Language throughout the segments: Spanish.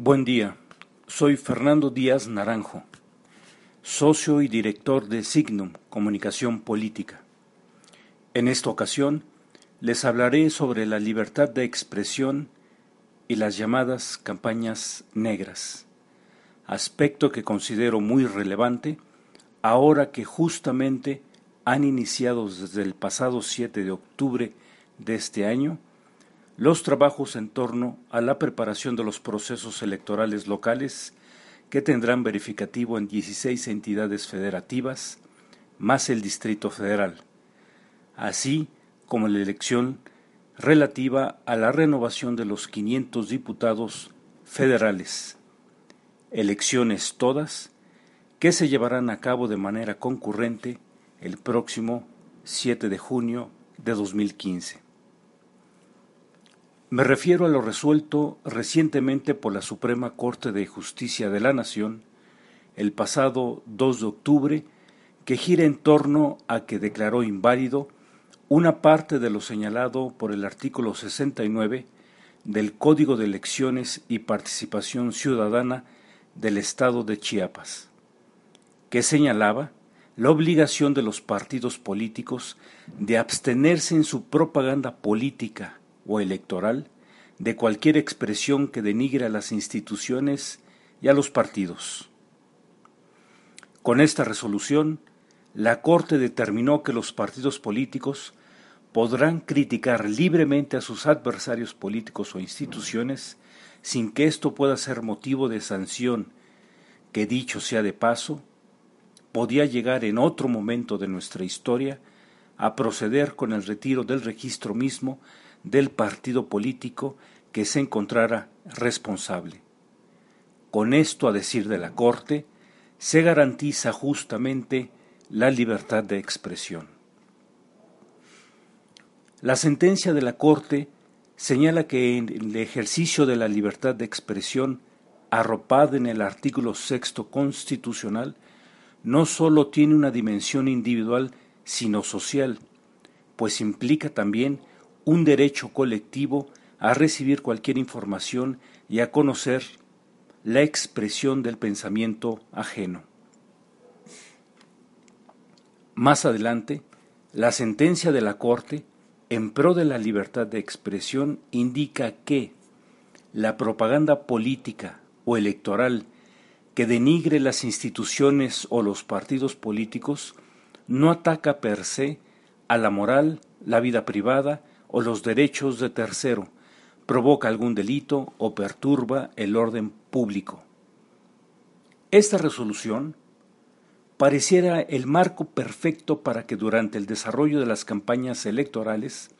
Buen día, soy Fernando Díaz Naranjo, socio y director de Signum Comunicación Política. En esta ocasión les hablaré sobre la libertad de expresión y las llamadas campañas negras, aspecto que considero muy relevante ahora que justamente han iniciado desde el pasado 7 de octubre de este año los trabajos en torno a la preparación de los procesos electorales locales que tendrán verificativo en 16 entidades federativas, más el Distrito Federal, así como la elección relativa a la renovación de los 500 diputados federales, elecciones todas que se llevarán a cabo de manera concurrente el próximo 7 de junio de 2015. Me refiero a lo resuelto recientemente por la Suprema Corte de Justicia de la Nación el pasado 2 de octubre, que gira en torno a que declaró inválido una parte de lo señalado por el artículo 69 del Código de Elecciones y Participación Ciudadana del Estado de Chiapas, que señalaba la obligación de los partidos políticos de abstenerse en su propaganda política o electoral de cualquier expresión que denigre a las instituciones y a los partidos. Con esta resolución, la Corte determinó que los partidos políticos podrán criticar libremente a sus adversarios políticos o instituciones sin que esto pueda ser motivo de sanción, que dicho sea de paso, podía llegar en otro momento de nuestra historia a proceder con el retiro del registro mismo del partido político que se encontrara responsable. Con esto, a decir de la Corte, se garantiza justamente la libertad de expresión. La sentencia de la Corte señala que el ejercicio de la libertad de expresión, arropada en el artículo sexto constitucional, no sólo tiene una dimensión individual, sino social, pues implica también un derecho colectivo a recibir cualquier información y a conocer la expresión del pensamiento ajeno. Más adelante, la sentencia de la Corte, en pro de la libertad de expresión, indica que la propaganda política o electoral que denigre las instituciones o los partidos políticos no ataca per se a la moral, la vida privada o los derechos de tercero, provoca algún delito o perturba el orden público. Esta resolución pareciera el marco perfecto para que durante el desarrollo de las campañas electorales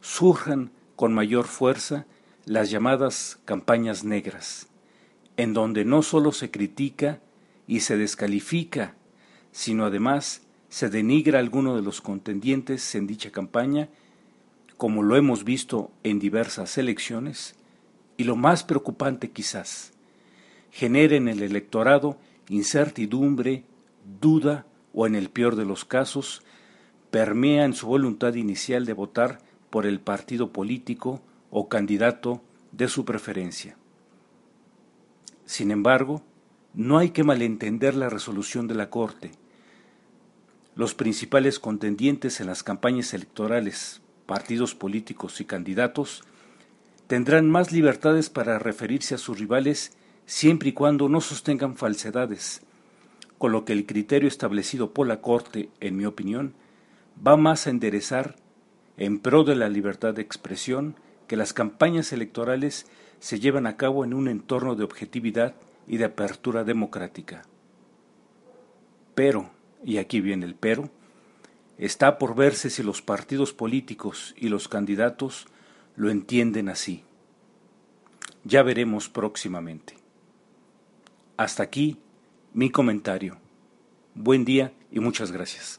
surjan con mayor fuerza las llamadas campañas negras, en donde no solo se critica y se descalifica, sino además se denigra a alguno de los contendientes en dicha campaña como lo hemos visto en diversas elecciones, y lo más preocupante quizás, genera en el electorado incertidumbre, duda o en el peor de los casos, permea en su voluntad inicial de votar por el partido político o candidato de su preferencia. Sin embargo, no hay que malentender la resolución de la Corte. Los principales contendientes en las campañas electorales partidos políticos y candidatos tendrán más libertades para referirse a sus rivales siempre y cuando no sostengan falsedades, con lo que el criterio establecido por la Corte, en mi opinión, va más a enderezar, en pro de la libertad de expresión, que las campañas electorales se llevan a cabo en un entorno de objetividad y de apertura democrática. Pero, y aquí viene el pero, Está por verse si los partidos políticos y los candidatos lo entienden así. Ya veremos próximamente. Hasta aquí mi comentario. Buen día y muchas gracias.